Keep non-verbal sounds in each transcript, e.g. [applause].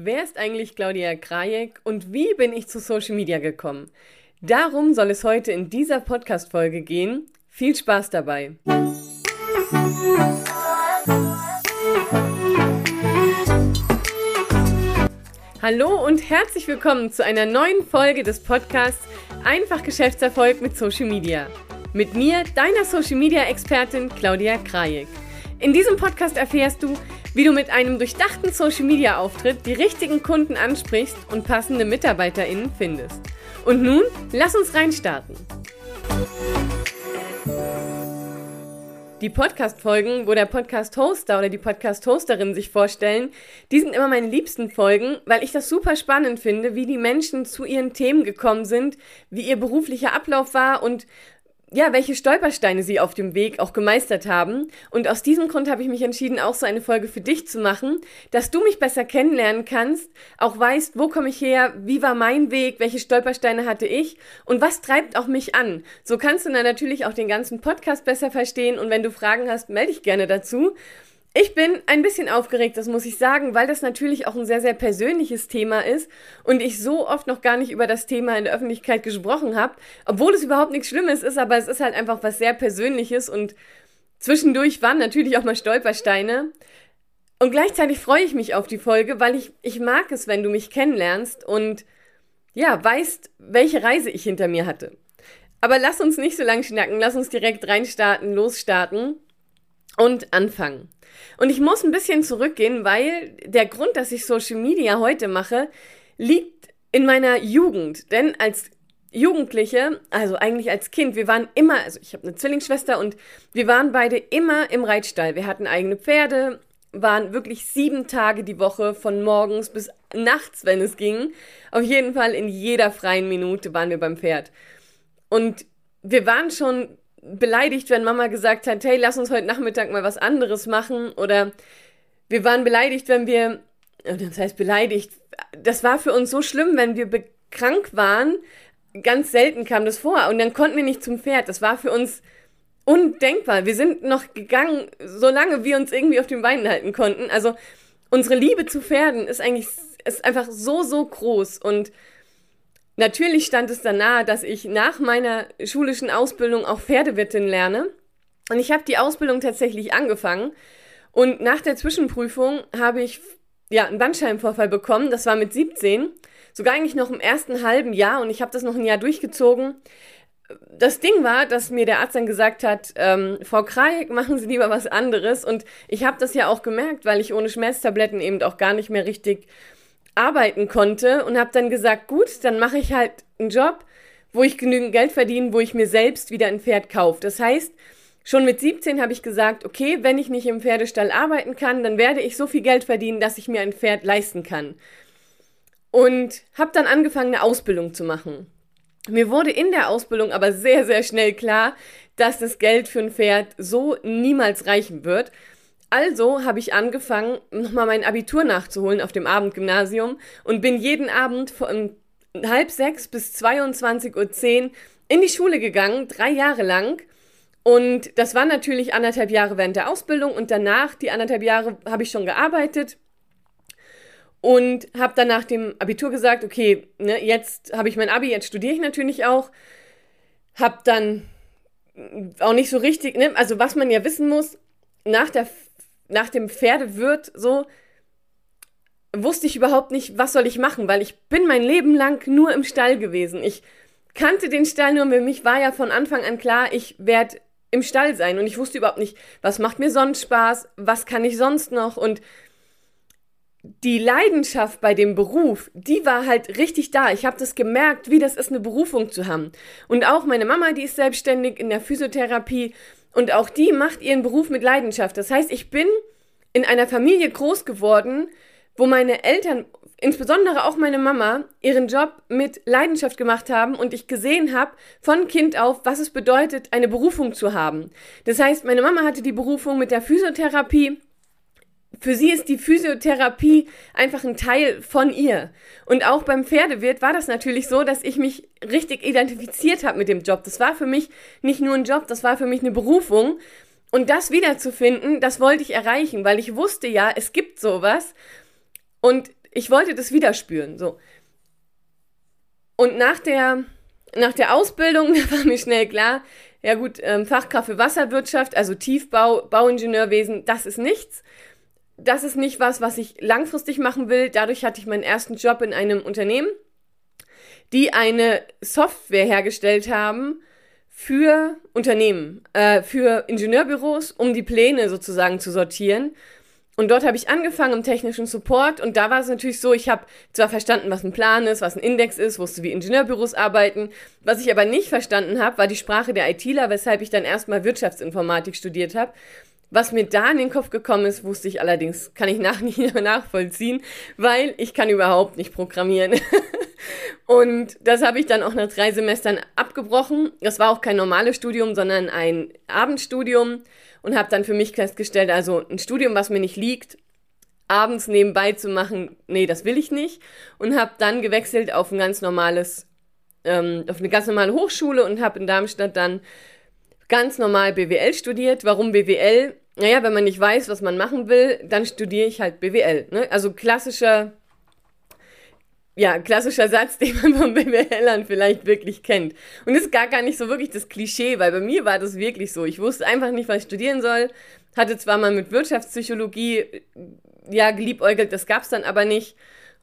Wer ist eigentlich Claudia Krajek und wie bin ich zu Social Media gekommen? Darum soll es heute in dieser Podcast-Folge gehen. Viel Spaß dabei! Hallo und herzlich willkommen zu einer neuen Folge des Podcasts Einfach Geschäftserfolg mit Social Media. Mit mir, deiner Social Media Expertin Claudia Krajek. In diesem Podcast erfährst du, wie du mit einem durchdachten Social Media Auftritt die richtigen Kunden ansprichst und passende MitarbeiterInnen findest. Und nun, lass uns reinstarten. Die Podcast-Folgen, wo der Podcast-Hoster oder die Podcast-Hosterin sich vorstellen, die sind immer meine liebsten Folgen, weil ich das super spannend finde, wie die Menschen zu ihren Themen gekommen sind, wie ihr beruflicher Ablauf war und ja, welche Stolpersteine sie auf dem Weg auch gemeistert haben. Und aus diesem Grund habe ich mich entschieden, auch so eine Folge für dich zu machen, dass du mich besser kennenlernen kannst, auch weißt, wo komme ich her, wie war mein Weg, welche Stolpersteine hatte ich und was treibt auch mich an. So kannst du dann natürlich auch den ganzen Podcast besser verstehen und wenn du Fragen hast, melde dich gerne dazu. Ich bin ein bisschen aufgeregt, das muss ich sagen, weil das natürlich auch ein sehr, sehr persönliches Thema ist und ich so oft noch gar nicht über das Thema in der Öffentlichkeit gesprochen habe, obwohl es überhaupt nichts Schlimmes ist, aber es ist halt einfach was sehr Persönliches und zwischendurch waren natürlich auch mal Stolpersteine. Und gleichzeitig freue ich mich auf die Folge, weil ich, ich mag es, wenn du mich kennenlernst und ja, weißt, welche Reise ich hinter mir hatte. Aber lass uns nicht so lang schnacken, lass uns direkt reinstarten, losstarten und anfangen. Und ich muss ein bisschen zurückgehen, weil der Grund, dass ich Social Media heute mache, liegt in meiner Jugend. Denn als Jugendliche, also eigentlich als Kind, wir waren immer, also ich habe eine Zwillingsschwester und wir waren beide immer im Reitstall. Wir hatten eigene Pferde, waren wirklich sieben Tage die Woche von morgens bis nachts, wenn es ging. Auf jeden Fall in jeder freien Minute waren wir beim Pferd. Und wir waren schon beleidigt, wenn Mama gesagt hat, hey, lass uns heute Nachmittag mal was anderes machen. Oder wir waren beleidigt, wenn wir, das heißt beleidigt, das war für uns so schlimm, wenn wir krank waren. Ganz selten kam das vor. Und dann konnten wir nicht zum Pferd. Das war für uns undenkbar. Wir sind noch gegangen, solange wir uns irgendwie auf den Beinen halten konnten. Also unsere Liebe zu Pferden ist eigentlich ist einfach so, so groß. Und Natürlich stand es dann nahe, dass ich nach meiner schulischen Ausbildung auch Pferdewirtin lerne. Und ich habe die Ausbildung tatsächlich angefangen. Und nach der Zwischenprüfung habe ich ja einen Bandscheibenvorfall bekommen. Das war mit 17. Sogar eigentlich noch im ersten halben Jahr. Und ich habe das noch ein Jahr durchgezogen. Das Ding war, dass mir der Arzt dann gesagt hat, ähm, Frau Krajek, machen Sie lieber was anderes. Und ich habe das ja auch gemerkt, weil ich ohne Schmerztabletten eben auch gar nicht mehr richtig arbeiten konnte und habe dann gesagt, gut, dann mache ich halt einen Job, wo ich genügend Geld verdiene, wo ich mir selbst wieder ein Pferd kaufe. Das heißt, schon mit 17 habe ich gesagt, okay, wenn ich nicht im Pferdestall arbeiten kann, dann werde ich so viel Geld verdienen, dass ich mir ein Pferd leisten kann. Und habe dann angefangen, eine Ausbildung zu machen. Mir wurde in der Ausbildung aber sehr, sehr schnell klar, dass das Geld für ein Pferd so niemals reichen wird. Also habe ich angefangen, nochmal mein Abitur nachzuholen auf dem Abendgymnasium und bin jeden Abend von halb sechs bis 22.10 Uhr in die Schule gegangen, drei Jahre lang. Und das war natürlich anderthalb Jahre während der Ausbildung und danach, die anderthalb Jahre, habe ich schon gearbeitet und habe dann nach dem Abitur gesagt, okay, ne, jetzt habe ich mein Abi, jetzt studiere ich natürlich auch. Habe dann auch nicht so richtig, ne, also was man ja wissen muss, nach der nach dem Pferdewirt so wusste ich überhaupt nicht, was soll ich machen, weil ich bin mein Leben lang nur im Stall gewesen. Ich kannte den Stall nur, für mich war ja von Anfang an klar, ich werde im Stall sein und ich wusste überhaupt nicht, was macht mir sonst Spaß, was kann ich sonst noch und die Leidenschaft bei dem Beruf, die war halt richtig da. Ich habe das gemerkt, wie das ist, eine Berufung zu haben. Und auch meine Mama, die ist selbstständig in der Physiotherapie und auch die macht ihren Beruf mit Leidenschaft. Das heißt, ich bin in einer Familie groß geworden, wo meine Eltern, insbesondere auch meine Mama, ihren Job mit Leidenschaft gemacht haben und ich gesehen habe von Kind auf, was es bedeutet, eine Berufung zu haben. Das heißt, meine Mama hatte die Berufung mit der Physiotherapie für sie ist die Physiotherapie einfach ein Teil von ihr. Und auch beim Pferdewirt war das natürlich so, dass ich mich richtig identifiziert habe mit dem Job. Das war für mich nicht nur ein Job, das war für mich eine Berufung. Und das wiederzufinden, das wollte ich erreichen, weil ich wusste ja, es gibt sowas. Und ich wollte das wieder spüren, so. Und nach der, nach der Ausbildung [laughs] war mir schnell klar, ja gut, ähm, Fachkraft für Wasserwirtschaft, also Tiefbau, Bauingenieurwesen, das ist nichts. Das ist nicht was, was ich langfristig machen will. Dadurch hatte ich meinen ersten Job in einem Unternehmen, die eine Software hergestellt haben für Unternehmen, äh, für Ingenieurbüros, um die Pläne sozusagen zu sortieren. Und dort habe ich angefangen im technischen Support und da war es natürlich so, ich habe zwar verstanden, was ein Plan ist, was ein Index ist, wusste, wie Ingenieurbüros arbeiten. Was ich aber nicht verstanden habe, war die Sprache der ITler, weshalb ich dann erstmal Wirtschaftsinformatik studiert habe. Was mir da in den Kopf gekommen ist, wusste ich allerdings, kann ich nach [laughs] nicht nachvollziehen, weil ich kann überhaupt nicht programmieren. [laughs] und das habe ich dann auch nach drei Semestern abgebrochen. Das war auch kein normales Studium, sondern ein Abendstudium und habe dann für mich festgestellt, also ein Studium, was mir nicht liegt, abends nebenbei zu machen, nee, das will ich nicht. Und habe dann gewechselt auf ein ganz normales, ähm, auf eine ganz normale Hochschule und habe in Darmstadt dann ganz normal BWL studiert. Warum BWL? Naja, wenn man nicht weiß, was man machen will, dann studiere ich halt BWL. Ne? Also klassischer ja, klassischer Satz, [laughs] den man von BWLern vielleicht wirklich kennt. Und ist gar, gar nicht so wirklich das Klischee, weil bei mir war das wirklich so. Ich wusste einfach nicht, was ich studieren soll. Hatte zwar mal mit Wirtschaftspsychologie, ja, geliebäugelt, das gab's dann aber nicht.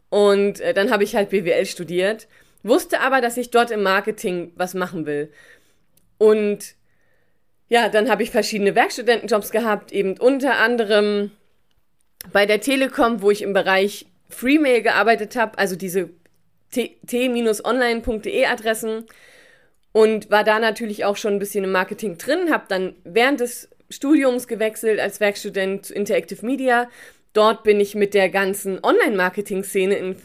Und äh, dann habe ich halt BWL studiert. Wusste aber, dass ich dort im Marketing was machen will. Und ja, dann habe ich verschiedene Werkstudentenjobs gehabt, eben unter anderem bei der Telekom, wo ich im Bereich Freemail gearbeitet habe, also diese t-online.de Adressen und war da natürlich auch schon ein bisschen im Marketing drin, habe dann während des Studiums gewechselt als Werkstudent zu Interactive Media. Dort bin ich mit der ganzen Online-Marketing-Szene in,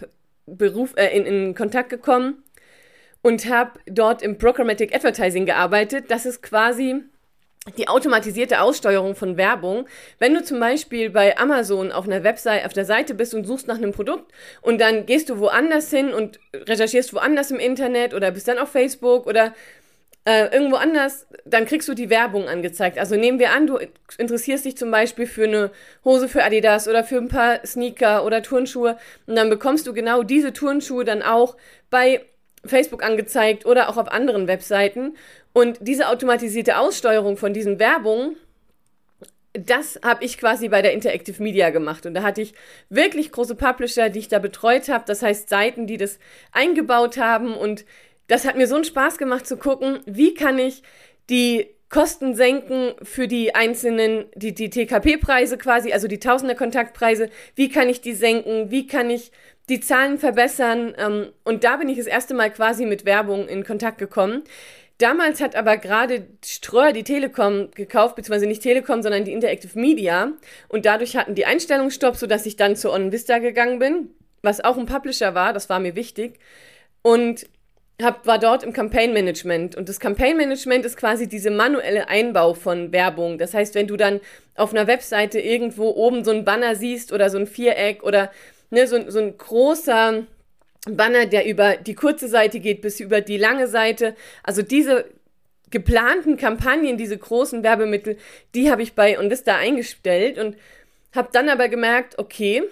äh, in, in Kontakt gekommen und habe dort im Programmatic Advertising gearbeitet. Das ist quasi die automatisierte Aussteuerung von Werbung. Wenn du zum Beispiel bei Amazon auf einer Website, auf der Seite bist und suchst nach einem Produkt und dann gehst du woanders hin und recherchierst woanders im Internet oder bist dann auf Facebook oder äh, irgendwo anders, dann kriegst du die Werbung angezeigt. Also nehmen wir an, du interessierst dich zum Beispiel für eine Hose für Adidas oder für ein paar Sneaker oder Turnschuhe und dann bekommst du genau diese Turnschuhe dann auch bei Facebook angezeigt oder auch auf anderen Webseiten. Und diese automatisierte Aussteuerung von diesen Werbungen, das habe ich quasi bei der Interactive Media gemacht. Und da hatte ich wirklich große Publisher, die ich da betreut habe. Das heißt Seiten, die das eingebaut haben. Und das hat mir so einen Spaß gemacht zu gucken, wie kann ich die Kosten senken für die einzelnen, die, die TKP-Preise quasi, also die Tausender Kontaktpreise, wie kann ich die senken, wie kann ich die Zahlen verbessern. Ähm, und da bin ich das erste Mal quasi mit Werbung in Kontakt gekommen. Damals hat aber gerade Ströer die Telekom gekauft, beziehungsweise nicht Telekom, sondern die Interactive Media. Und dadurch hatten die Einstellungsstopp, sodass ich dann zu OnVista gegangen bin, was auch ein Publisher war, das war mir wichtig. Und hab, war dort im Campaign Management. Und das Campaign Management ist quasi diese manuelle Einbau von Werbung. Das heißt, wenn du dann auf einer Webseite irgendwo oben so ein Banner siehst oder so ein Viereck oder ne, so, so ein großer Banner, der über die kurze Seite geht bis über die lange Seite. Also diese geplanten Kampagnen, diese großen Werbemittel, die habe ich bei Onvista eingestellt und habe dann aber gemerkt, okay,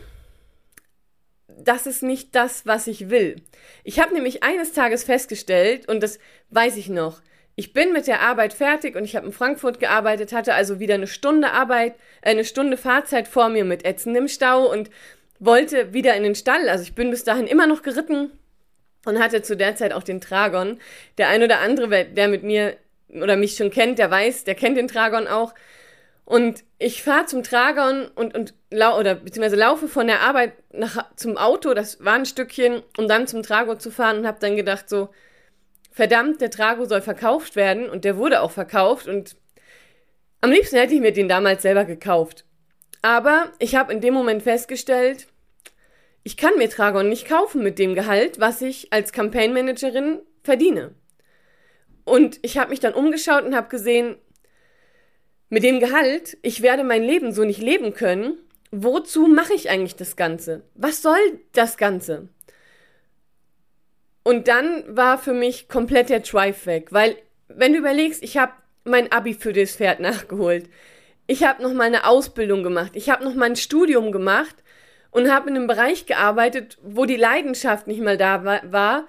das ist nicht das, was ich will. Ich habe nämlich eines Tages festgestellt, und das weiß ich noch, ich bin mit der Arbeit fertig und ich habe in Frankfurt gearbeitet, hatte also wieder eine Stunde Arbeit, äh, eine Stunde Fahrzeit vor mir mit ätzendem Stau und wollte wieder in den Stall. Also ich bin bis dahin immer noch geritten und hatte zu der Zeit auch den Tragon. Der ein oder andere, der mit mir oder mich schon kennt, der weiß, der kennt den Tragon auch. Und ich fahre zum Tragon und, und lau oder beziehungsweise laufe von der Arbeit nach, zum Auto, das war ein Stückchen, um dann zum Trago zu fahren und habe dann gedacht so, verdammt, der Trago soll verkauft werden und der wurde auch verkauft und am liebsten hätte ich mir den damals selber gekauft. Aber ich habe in dem Moment festgestellt, ich kann mir Tragon nicht kaufen mit dem Gehalt, was ich als Campaign Managerin verdiene. Und ich habe mich dann umgeschaut und habe gesehen, mit dem Gehalt, ich werde mein Leben so nicht leben können. Wozu mache ich eigentlich das Ganze? Was soll das Ganze? Und dann war für mich komplett der Drive weg, weil wenn du überlegst, ich habe mein Abi für das Pferd [laughs] nachgeholt ich habe noch mal eine Ausbildung gemacht, ich habe noch mal ein Studium gemacht und habe in einem Bereich gearbeitet, wo die Leidenschaft nicht mal da war.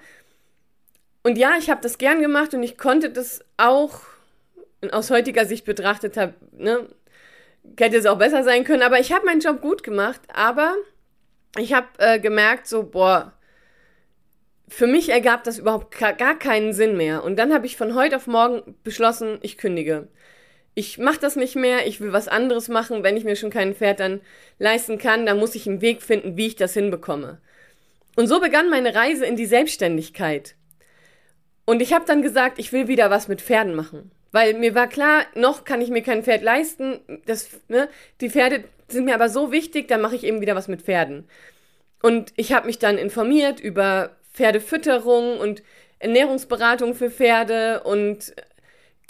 Und ja, ich habe das gern gemacht und ich konnte das auch aus heutiger Sicht betrachtet habe, ne, hätte es auch besser sein können, aber ich habe meinen Job gut gemacht, aber ich habe äh, gemerkt, so, boah, für mich ergab das überhaupt gar keinen Sinn mehr. Und dann habe ich von heute auf morgen beschlossen, ich kündige. Ich mache das nicht mehr, ich will was anderes machen. Wenn ich mir schon kein Pferd dann leisten kann, dann muss ich einen Weg finden, wie ich das hinbekomme. Und so begann meine Reise in die Selbstständigkeit. Und ich habe dann gesagt, ich will wieder was mit Pferden machen. Weil mir war klar, noch kann ich mir kein Pferd leisten. Das, ne, die Pferde sind mir aber so wichtig, dann mache ich eben wieder was mit Pferden. Und ich habe mich dann informiert über Pferdefütterung und Ernährungsberatung für Pferde und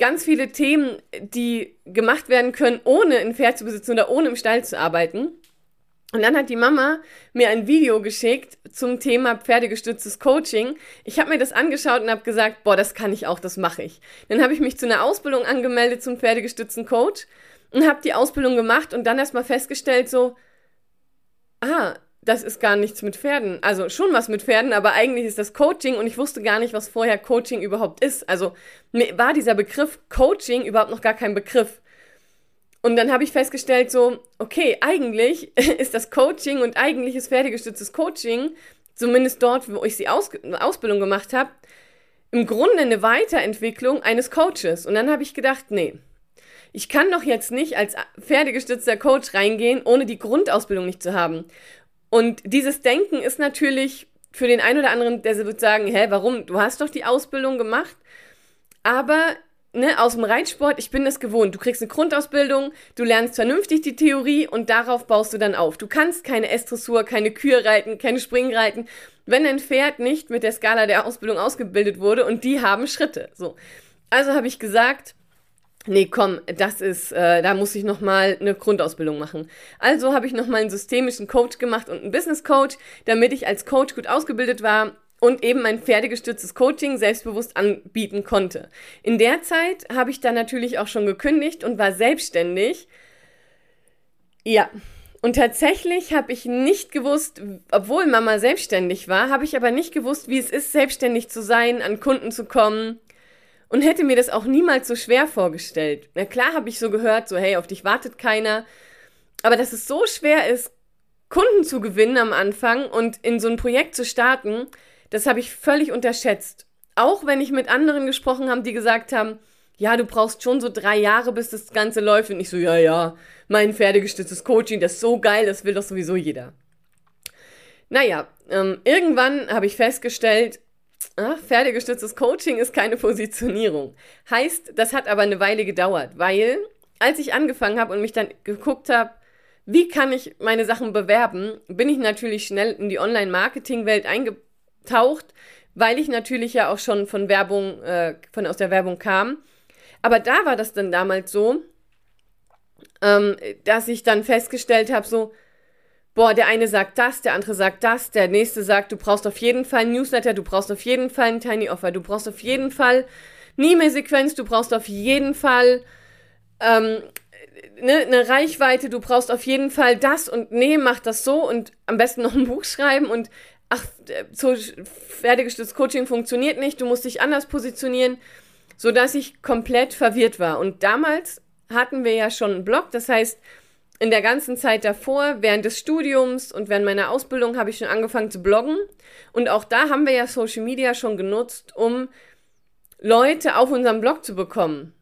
ganz viele Themen, die gemacht werden können, ohne ein Pferd zu besitzen oder ohne im Stall zu arbeiten. Und dann hat die Mama mir ein Video geschickt zum Thema pferdegestütztes Coaching. Ich habe mir das angeschaut und habe gesagt, boah, das kann ich auch, das mache ich. Dann habe ich mich zu einer Ausbildung angemeldet zum pferdegestützten Coach und habe die Ausbildung gemacht und dann erstmal festgestellt so, ah, das ist gar nichts mit Pferden. Also schon was mit Pferden, aber eigentlich ist das Coaching und ich wusste gar nicht, was vorher Coaching überhaupt ist. Also mir war dieser Begriff Coaching überhaupt noch gar kein Begriff. Und dann habe ich festgestellt, so, okay, eigentlich [laughs] ist das Coaching und eigentlich ist pferdegestütztes Coaching, zumindest dort, wo ich die Aus Ausbildung gemacht habe, im Grunde eine Weiterentwicklung eines Coaches. Und dann habe ich gedacht, nee, ich kann doch jetzt nicht als pferdegestützter Coach reingehen, ohne die Grundausbildung nicht zu haben. Und dieses Denken ist natürlich für den einen oder anderen, der wird sagen, hä, warum? Du hast doch die Ausbildung gemacht. Aber ne, aus dem Reitsport, ich bin das gewohnt. Du kriegst eine Grundausbildung, du lernst vernünftig die Theorie und darauf baust du dann auf. Du kannst keine S-Dressur, keine Kühe reiten, keine Springreiten, wenn ein Pferd nicht mit der Skala der Ausbildung ausgebildet wurde und die haben Schritte. So. Also habe ich gesagt, nee, komm, das ist, äh, da muss ich nochmal eine Grundausbildung machen. Also habe ich nochmal einen systemischen Coach gemacht und einen Business Coach, damit ich als Coach gut ausgebildet war und eben mein pferdegestütztes Coaching selbstbewusst anbieten konnte. In der Zeit habe ich dann natürlich auch schon gekündigt und war selbstständig. Ja. Und tatsächlich habe ich nicht gewusst, obwohl Mama selbstständig war, habe ich aber nicht gewusst, wie es ist, selbstständig zu sein, an Kunden zu kommen, und hätte mir das auch niemals so schwer vorgestellt. Na klar habe ich so gehört, so hey, auf dich wartet keiner. Aber dass es so schwer ist, Kunden zu gewinnen am Anfang und in so ein Projekt zu starten, das habe ich völlig unterschätzt. Auch wenn ich mit anderen gesprochen habe, die gesagt haben, ja, du brauchst schon so drei Jahre, bis das Ganze läuft. Und ich so, ja, ja, mein pferdegestütztes Coaching, das ist so geil, das will doch sowieso jeder. Naja, ähm, irgendwann habe ich festgestellt, pferdegestütztes Coaching ist keine Positionierung. Heißt, das hat aber eine Weile gedauert, weil als ich angefangen habe und mich dann geguckt habe, wie kann ich meine Sachen bewerben, bin ich natürlich schnell in die Online-Marketing-Welt eingetaucht, weil ich natürlich ja auch schon von Werbung, äh, von aus der Werbung kam. Aber da war das dann damals so, ähm, dass ich dann festgestellt habe, so, boah, der eine sagt das, der andere sagt das, der nächste sagt, du brauchst auf jeden Fall ein Newsletter, du brauchst auf jeden Fall ein Tiny Offer, du brauchst auf jeden Fall eine E-Mail-Sequenz, du brauchst auf jeden Fall ähm, ne, eine Reichweite, du brauchst auf jeden Fall das und nee, mach das so und am besten noch ein Buch schreiben und ach, so fertiggestütztes Coaching funktioniert nicht, du musst dich anders positionieren, sodass ich komplett verwirrt war. Und damals hatten wir ja schon einen Blog, das heißt, in der ganzen Zeit davor, während des Studiums und während meiner Ausbildung habe ich schon angefangen zu bloggen. Und auch da haben wir ja Social Media schon genutzt, um Leute auf unserem Blog zu bekommen.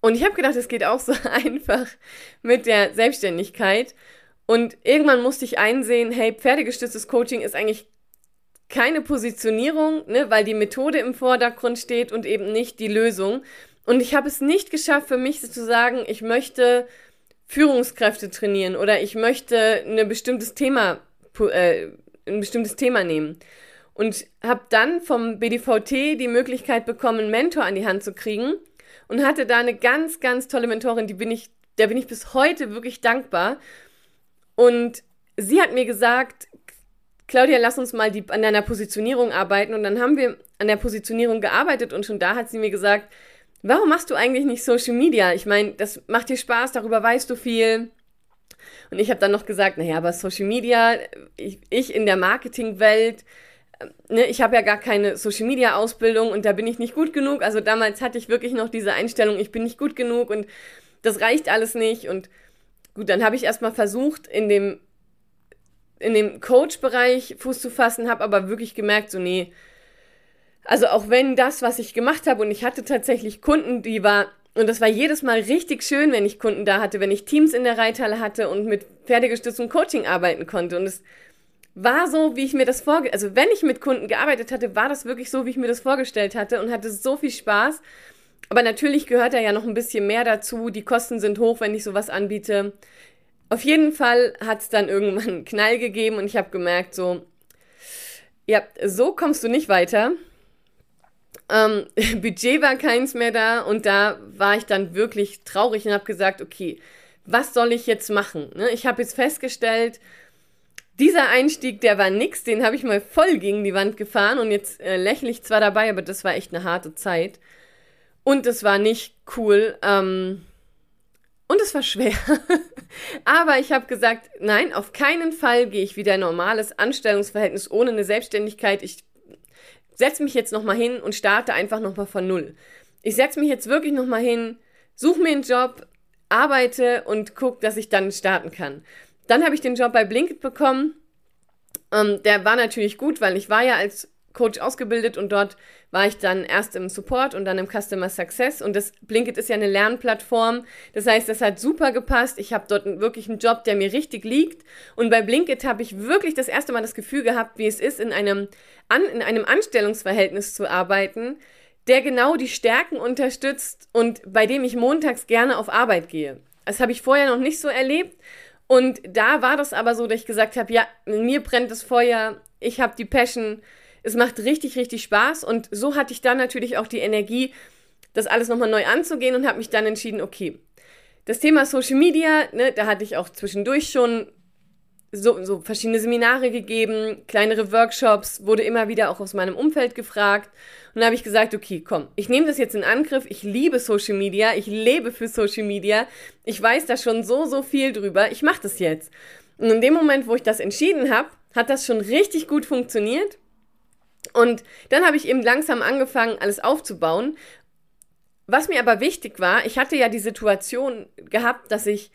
Und ich habe gedacht, es geht auch so [laughs] einfach mit der Selbstständigkeit. Und irgendwann musste ich einsehen, hey, pferdegestütztes Coaching ist eigentlich keine Positionierung, ne, weil die Methode im Vordergrund steht und eben nicht die Lösung. Und ich habe es nicht geschafft, für mich zu sagen, ich möchte Führungskräfte trainieren oder ich möchte ein bestimmtes Thema, äh, ein bestimmtes Thema nehmen. Und habe dann vom BDVT die Möglichkeit bekommen, einen Mentor an die Hand zu kriegen und hatte da eine ganz, ganz tolle Mentorin, die bin ich, der bin ich bis heute wirklich dankbar. Und sie hat mir gesagt, Claudia, lass uns mal die, an deiner Positionierung arbeiten. Und dann haben wir an der Positionierung gearbeitet und schon da hat sie mir gesagt, Warum machst du eigentlich nicht Social Media? Ich meine, das macht dir Spaß, darüber weißt du viel. Und ich habe dann noch gesagt, naja, aber Social Media, ich, ich in der Marketingwelt, äh, ne, ich habe ja gar keine Social Media Ausbildung und da bin ich nicht gut genug. Also damals hatte ich wirklich noch diese Einstellung, ich bin nicht gut genug und das reicht alles nicht. Und gut, dann habe ich erstmal versucht, in dem, in dem Coach-Bereich Fuß zu fassen, habe aber wirklich gemerkt, so, nee, also auch wenn das, was ich gemacht habe, und ich hatte tatsächlich Kunden, die war, und das war jedes Mal richtig schön, wenn ich Kunden da hatte, wenn ich Teams in der Reithalle hatte und mit pferdegestütztem Coaching arbeiten konnte. Und es war so, wie ich mir das vorgestellt, also wenn ich mit Kunden gearbeitet hatte, war das wirklich so, wie ich mir das vorgestellt hatte und hatte so viel Spaß. Aber natürlich gehört da ja noch ein bisschen mehr dazu. Die Kosten sind hoch, wenn ich sowas anbiete. Auf jeden Fall hat es dann irgendwann einen [laughs] Knall gegeben und ich habe gemerkt, so, ja, so kommst du nicht weiter. Ähm, [laughs] Budget war keins mehr da und da war ich dann wirklich traurig und habe gesagt, okay, was soll ich jetzt machen? Ne? Ich habe jetzt festgestellt, dieser Einstieg, der war nix, den habe ich mal voll gegen die Wand gefahren und jetzt äh, lächle ich zwar dabei, aber das war echt eine harte Zeit. Und es war nicht cool. Ähm, und es war schwer. [laughs] aber ich habe gesagt, nein, auf keinen Fall gehe ich wieder ein normales Anstellungsverhältnis ohne eine Selbstständigkeit. Ich setze mich jetzt nochmal hin und starte einfach nochmal von Null. Ich setze mich jetzt wirklich nochmal hin, suche mir einen Job, arbeite und gucke, dass ich dann starten kann. Dann habe ich den Job bei Blinkit bekommen. Ähm, der war natürlich gut, weil ich war ja als Coach ausgebildet und dort war ich dann erst im Support und dann im Customer Success und das Blinkit ist ja eine Lernplattform. Das heißt, das hat super gepasst. Ich habe dort wirklich einen Job, der mir richtig liegt und bei Blinkit habe ich wirklich das erste Mal das Gefühl gehabt, wie es ist in einem an, in einem Anstellungsverhältnis zu arbeiten, der genau die Stärken unterstützt und bei dem ich montags gerne auf Arbeit gehe. Das habe ich vorher noch nicht so erlebt und da war das aber so, dass ich gesagt habe, ja, mir brennt das Feuer, ich habe die Passion es macht richtig, richtig Spaß und so hatte ich dann natürlich auch die Energie, das alles nochmal neu anzugehen und habe mich dann entschieden, okay, das Thema Social Media, ne, da hatte ich auch zwischendurch schon so, so verschiedene Seminare gegeben, kleinere Workshops, wurde immer wieder auch aus meinem Umfeld gefragt. Und da habe ich gesagt, okay, komm, ich nehme das jetzt in Angriff. Ich liebe Social Media, ich lebe für Social Media. Ich weiß da schon so, so viel drüber. Ich mache das jetzt. Und in dem Moment, wo ich das entschieden habe, hat das schon richtig gut funktioniert. Und dann habe ich eben langsam angefangen, alles aufzubauen. Was mir aber wichtig war, ich hatte ja die Situation gehabt, dass ich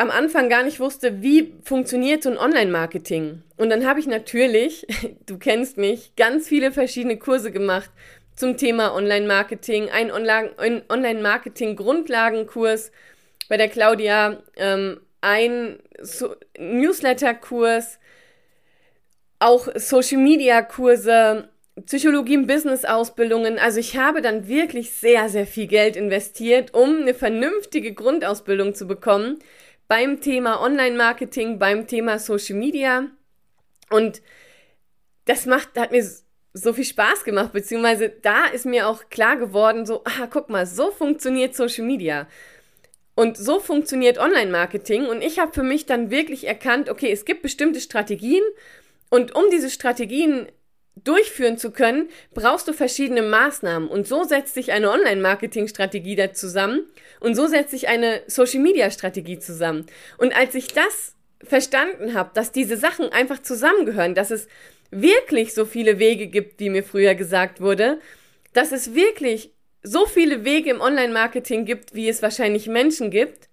am Anfang gar nicht wusste, wie funktioniert so ein Online-Marketing. Und dann habe ich natürlich, [laughs] du kennst mich, ganz viele verschiedene Kurse gemacht zum Thema Online-Marketing, ein Online-Marketing-Grundlagenkurs bei der Claudia, ähm, ein so Newsletter-Kurs, auch Social Media Kurse, Psychologie im Business Ausbildungen. Also ich habe dann wirklich sehr, sehr viel Geld investiert, um eine vernünftige Grundausbildung zu bekommen beim Thema Online Marketing, beim Thema Social Media. Und das macht, hat mir so viel Spaß gemacht, beziehungsweise da ist mir auch klar geworden, so, ah, guck mal, so funktioniert Social Media. Und so funktioniert Online-Marketing. Und ich habe für mich dann wirklich erkannt, okay, es gibt bestimmte Strategien und um diese Strategien durchführen zu können, brauchst du verschiedene Maßnahmen. Und so setzt sich eine Online-Marketing-Strategie da zusammen und so setzt sich eine Social-Media-Strategie zusammen. Und als ich das verstanden habe, dass diese Sachen einfach zusammengehören, dass es wirklich so viele Wege gibt, wie mir früher gesagt wurde, dass es wirklich so viele Wege im Online-Marketing gibt, wie es wahrscheinlich Menschen gibt,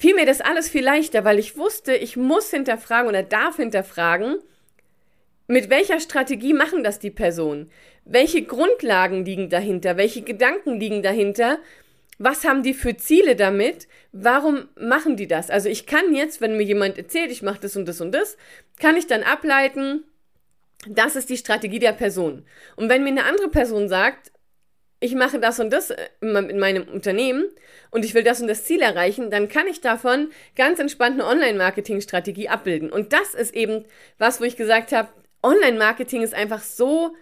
fiel mir das alles viel leichter, weil ich wusste, ich muss hinterfragen oder darf hinterfragen, mit welcher Strategie machen das die Personen? Welche Grundlagen liegen dahinter? Welche Gedanken liegen dahinter? Was haben die für Ziele damit? Warum machen die das? Also ich kann jetzt, wenn mir jemand erzählt, ich mache das und das und das, kann ich dann ableiten, das ist die Strategie der Person. Und wenn mir eine andere Person sagt, ich mache das und das in meinem Unternehmen und ich will das und das Ziel erreichen, dann kann ich davon ganz entspannt eine Online-Marketing-Strategie abbilden. Und das ist eben was, wo ich gesagt habe, Online-Marketing ist einfach so,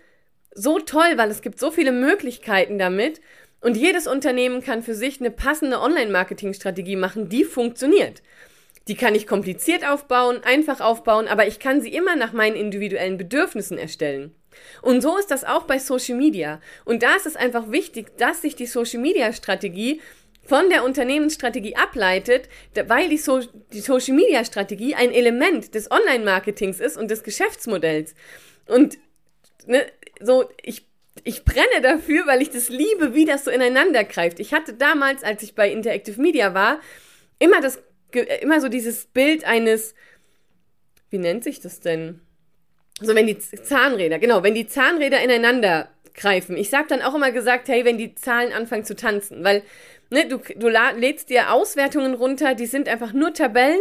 so toll, weil es gibt so viele Möglichkeiten damit und jedes Unternehmen kann für sich eine passende Online-Marketing-Strategie machen, die funktioniert. Die kann ich kompliziert aufbauen, einfach aufbauen, aber ich kann sie immer nach meinen individuellen Bedürfnissen erstellen. Und so ist das auch bei Social Media. Und da ist es einfach wichtig, dass sich die Social Media Strategie von der Unternehmensstrategie ableitet, weil die, so die Social Media Strategie ein Element des Online-Marketings ist und des Geschäftsmodells. Und ne, so, ich, ich brenne dafür, weil ich das liebe, wie das so ineinander greift. Ich hatte damals, als ich bei Interactive Media war, immer das, immer so dieses Bild eines, wie nennt sich das denn? So, wenn die Zahnräder, genau, wenn die Zahnräder ineinander greifen. Ich sag dann auch immer gesagt, hey, wenn die Zahlen anfangen zu tanzen, weil ne, du, du lädst dir Auswertungen runter, die sind einfach nur Tabellen,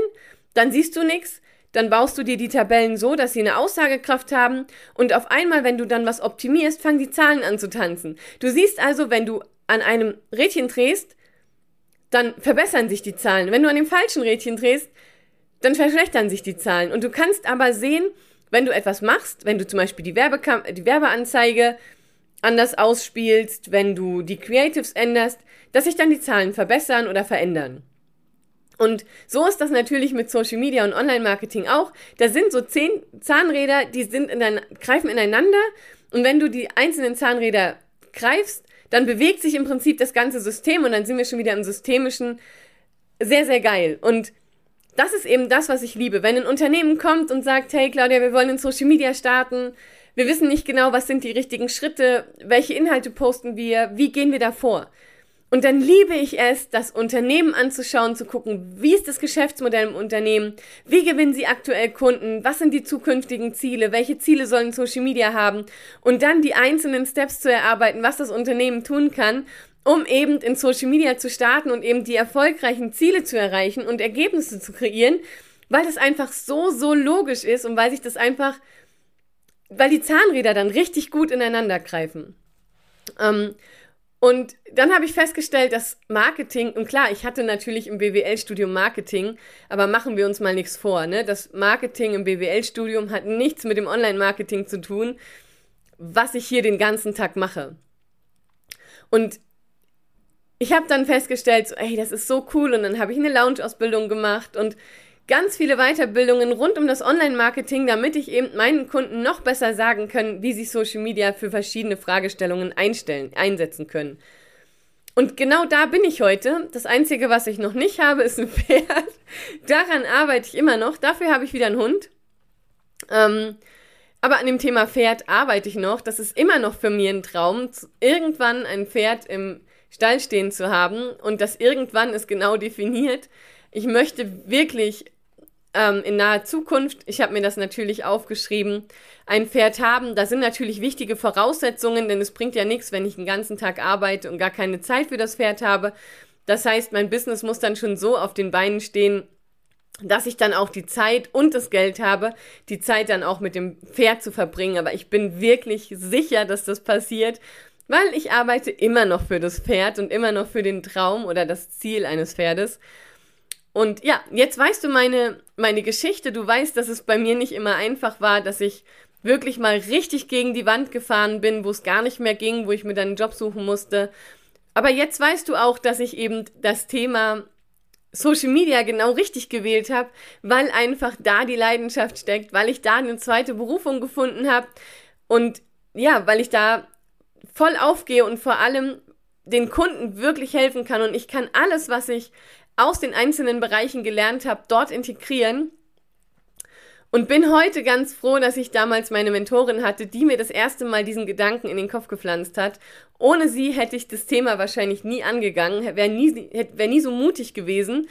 dann siehst du nichts, dann baust du dir die Tabellen so, dass sie eine Aussagekraft haben und auf einmal, wenn du dann was optimierst, fangen die Zahlen an zu tanzen. Du siehst also, wenn du an einem Rädchen drehst, dann verbessern sich die Zahlen. Wenn du an dem falschen Rädchen drehst, dann verschlechtern sich die Zahlen. Und du kannst aber sehen, wenn du etwas machst, wenn du zum Beispiel die, Werbekam die Werbeanzeige anders ausspielst, wenn du die Creatives änderst, dass sich dann die Zahlen verbessern oder verändern. Und so ist das natürlich mit Social Media und Online-Marketing auch. Da sind so zehn Zahnräder, die sind in ein, greifen ineinander. Und wenn du die einzelnen Zahnräder greifst, dann bewegt sich im Prinzip das ganze System und dann sind wir schon wieder im Systemischen. Sehr, sehr geil. Und das ist eben das, was ich liebe. Wenn ein Unternehmen kommt und sagt, hey Claudia, wir wollen in Social Media starten, wir wissen nicht genau, was sind die richtigen Schritte, welche Inhalte posten wir, wie gehen wir da vor. Und dann liebe ich es, das Unternehmen anzuschauen, zu gucken, wie ist das Geschäftsmodell im Unternehmen, wie gewinnen sie aktuell Kunden, was sind die zukünftigen Ziele, welche Ziele sollen Social Media haben? Und dann die einzelnen Steps zu erarbeiten, was das Unternehmen tun kann, um eben in Social Media zu starten und eben die erfolgreichen Ziele zu erreichen und Ergebnisse zu kreieren, weil das einfach so, so logisch ist und weil sich das einfach weil die Zahnräder dann richtig gut ineinander greifen. Ähm, und dann habe ich festgestellt, dass Marketing, und klar, ich hatte natürlich im BWL-Studium Marketing, aber machen wir uns mal nichts vor, ne? Das Marketing im BWL-Studium hat nichts mit dem Online-Marketing zu tun, was ich hier den ganzen Tag mache. Und ich habe dann festgestellt, so, ey, das ist so cool, und dann habe ich eine Lounge-Ausbildung gemacht und ganz viele Weiterbildungen rund um das Online-Marketing, damit ich eben meinen Kunden noch besser sagen kann, wie sie Social Media für verschiedene Fragestellungen einstellen, einsetzen können. Und genau da bin ich heute. Das Einzige, was ich noch nicht habe, ist ein [laughs] Pferd. Daran arbeite ich immer noch. Dafür habe ich wieder einen Hund. Ähm, aber an dem Thema Pferd arbeite ich noch. Das ist immer noch für mich ein Traum, irgendwann ein Pferd im Stall stehen zu haben. Und das irgendwann ist genau definiert. Ich möchte wirklich ähm, in naher Zukunft, ich habe mir das natürlich aufgeschrieben, ein Pferd haben. Da sind natürlich wichtige Voraussetzungen, denn es bringt ja nichts, wenn ich den ganzen Tag arbeite und gar keine Zeit für das Pferd habe. Das heißt, mein Business muss dann schon so auf den Beinen stehen, dass ich dann auch die Zeit und das Geld habe, die Zeit dann auch mit dem Pferd zu verbringen. Aber ich bin wirklich sicher, dass das passiert, weil ich arbeite immer noch für das Pferd und immer noch für den Traum oder das Ziel eines Pferdes. Und ja, jetzt weißt du meine, meine Geschichte. Du weißt, dass es bei mir nicht immer einfach war, dass ich wirklich mal richtig gegen die Wand gefahren bin, wo es gar nicht mehr ging, wo ich mir dann einen Job suchen musste. Aber jetzt weißt du auch, dass ich eben das Thema Social Media genau richtig gewählt habe, weil einfach da die Leidenschaft steckt, weil ich da eine zweite Berufung gefunden habe und ja, weil ich da voll aufgehe und vor allem den Kunden wirklich helfen kann und ich kann alles, was ich aus den einzelnen Bereichen gelernt habe, dort integrieren. Und bin heute ganz froh, dass ich damals meine Mentorin hatte, die mir das erste Mal diesen Gedanken in den Kopf gepflanzt hat. Ohne sie hätte ich das Thema wahrscheinlich nie angegangen, wäre nie, wär nie so mutig gewesen.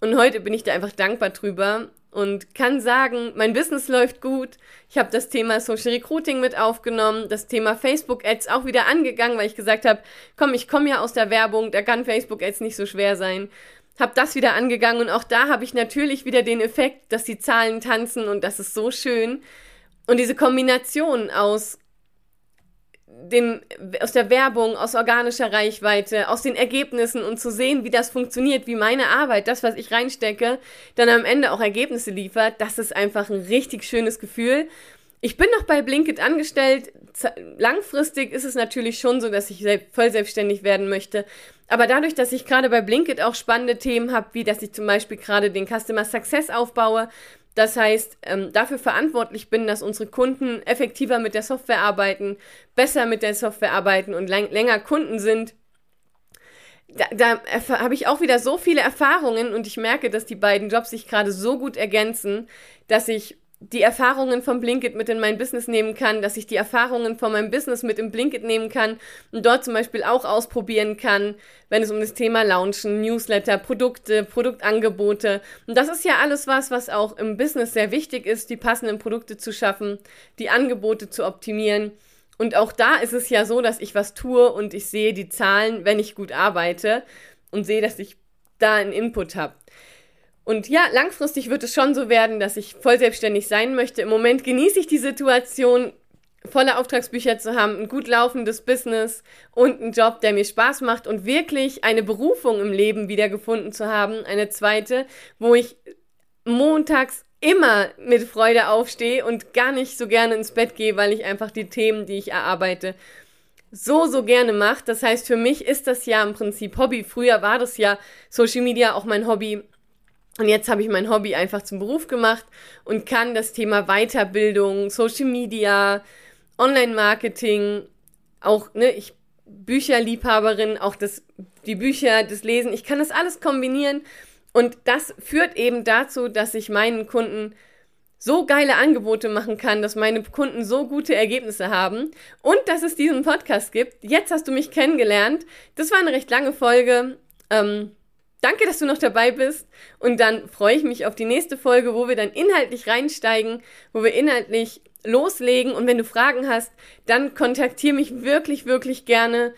Und heute bin ich da einfach dankbar drüber und kann sagen, mein Business läuft gut. Ich habe das Thema Social Recruiting mit aufgenommen, das Thema Facebook Ads auch wieder angegangen, weil ich gesagt habe, komm, ich komme ja aus der Werbung, da kann Facebook Ads nicht so schwer sein habe das wieder angegangen und auch da habe ich natürlich wieder den Effekt, dass die Zahlen tanzen und das ist so schön. Und diese Kombination aus dem, aus der Werbung, aus organischer Reichweite, aus den Ergebnissen und zu sehen, wie das funktioniert, wie meine Arbeit, das, was ich reinstecke, dann am Ende auch Ergebnisse liefert, das ist einfach ein richtig schönes Gefühl. Ich bin noch bei Blinkit angestellt. Langfristig ist es natürlich schon so, dass ich voll selbstständig werden möchte. Aber dadurch, dass ich gerade bei Blinkit auch spannende Themen habe, wie dass ich zum Beispiel gerade den Customer Success aufbaue, das heißt, ähm, dafür verantwortlich bin, dass unsere Kunden effektiver mit der Software arbeiten, besser mit der Software arbeiten und länger Kunden sind, da, da habe ich auch wieder so viele Erfahrungen und ich merke, dass die beiden Jobs sich gerade so gut ergänzen, dass ich die Erfahrungen vom Blinkit mit in mein Business nehmen kann, dass ich die Erfahrungen von meinem Business mit im Blinkit nehmen kann und dort zum Beispiel auch ausprobieren kann, wenn es um das Thema Launchen, Newsletter, Produkte, Produktangebote. Und das ist ja alles was, was auch im Business sehr wichtig ist, die passenden Produkte zu schaffen, die Angebote zu optimieren. Und auch da ist es ja so, dass ich was tue und ich sehe die Zahlen, wenn ich gut arbeite und sehe, dass ich da einen Input habe. Und ja, langfristig wird es schon so werden, dass ich voll selbstständig sein möchte. Im Moment genieße ich die Situation, volle Auftragsbücher zu haben, ein gut laufendes Business und einen Job, der mir Spaß macht und wirklich eine Berufung im Leben wiedergefunden zu haben, eine zweite, wo ich montags immer mit Freude aufstehe und gar nicht so gerne ins Bett gehe, weil ich einfach die Themen, die ich erarbeite, so, so gerne mache. Das heißt, für mich ist das ja im Prinzip Hobby. Früher war das ja Social Media auch mein Hobby. Und jetzt habe ich mein Hobby einfach zum Beruf gemacht und kann das Thema Weiterbildung, Social Media, Online-Marketing, auch, ne, ich Bücherliebhaberin, auch das, die Bücher, das Lesen, ich kann das alles kombinieren. Und das führt eben dazu, dass ich meinen Kunden so geile Angebote machen kann, dass meine Kunden so gute Ergebnisse haben und dass es diesen Podcast gibt. Jetzt hast du mich kennengelernt. Das war eine recht lange Folge. Ähm, Danke, dass du noch dabei bist. Und dann freue ich mich auf die nächste Folge, wo wir dann inhaltlich reinsteigen, wo wir inhaltlich loslegen. Und wenn du Fragen hast, dann kontaktiere mich wirklich, wirklich gerne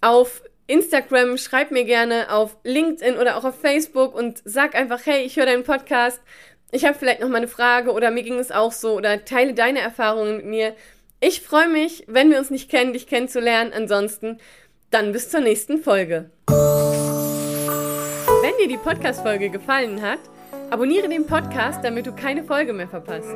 auf Instagram, schreib mir gerne auf LinkedIn oder auch auf Facebook und sag einfach, hey, ich höre deinen Podcast. Ich habe vielleicht noch mal eine Frage oder mir ging es auch so oder teile deine Erfahrungen mit mir. Ich freue mich, wenn wir uns nicht kennen, dich kennenzulernen. Ansonsten dann bis zur nächsten Folge. Wenn dir die Podcast-Folge gefallen hat, abonniere den Podcast, damit du keine Folge mehr verpasst.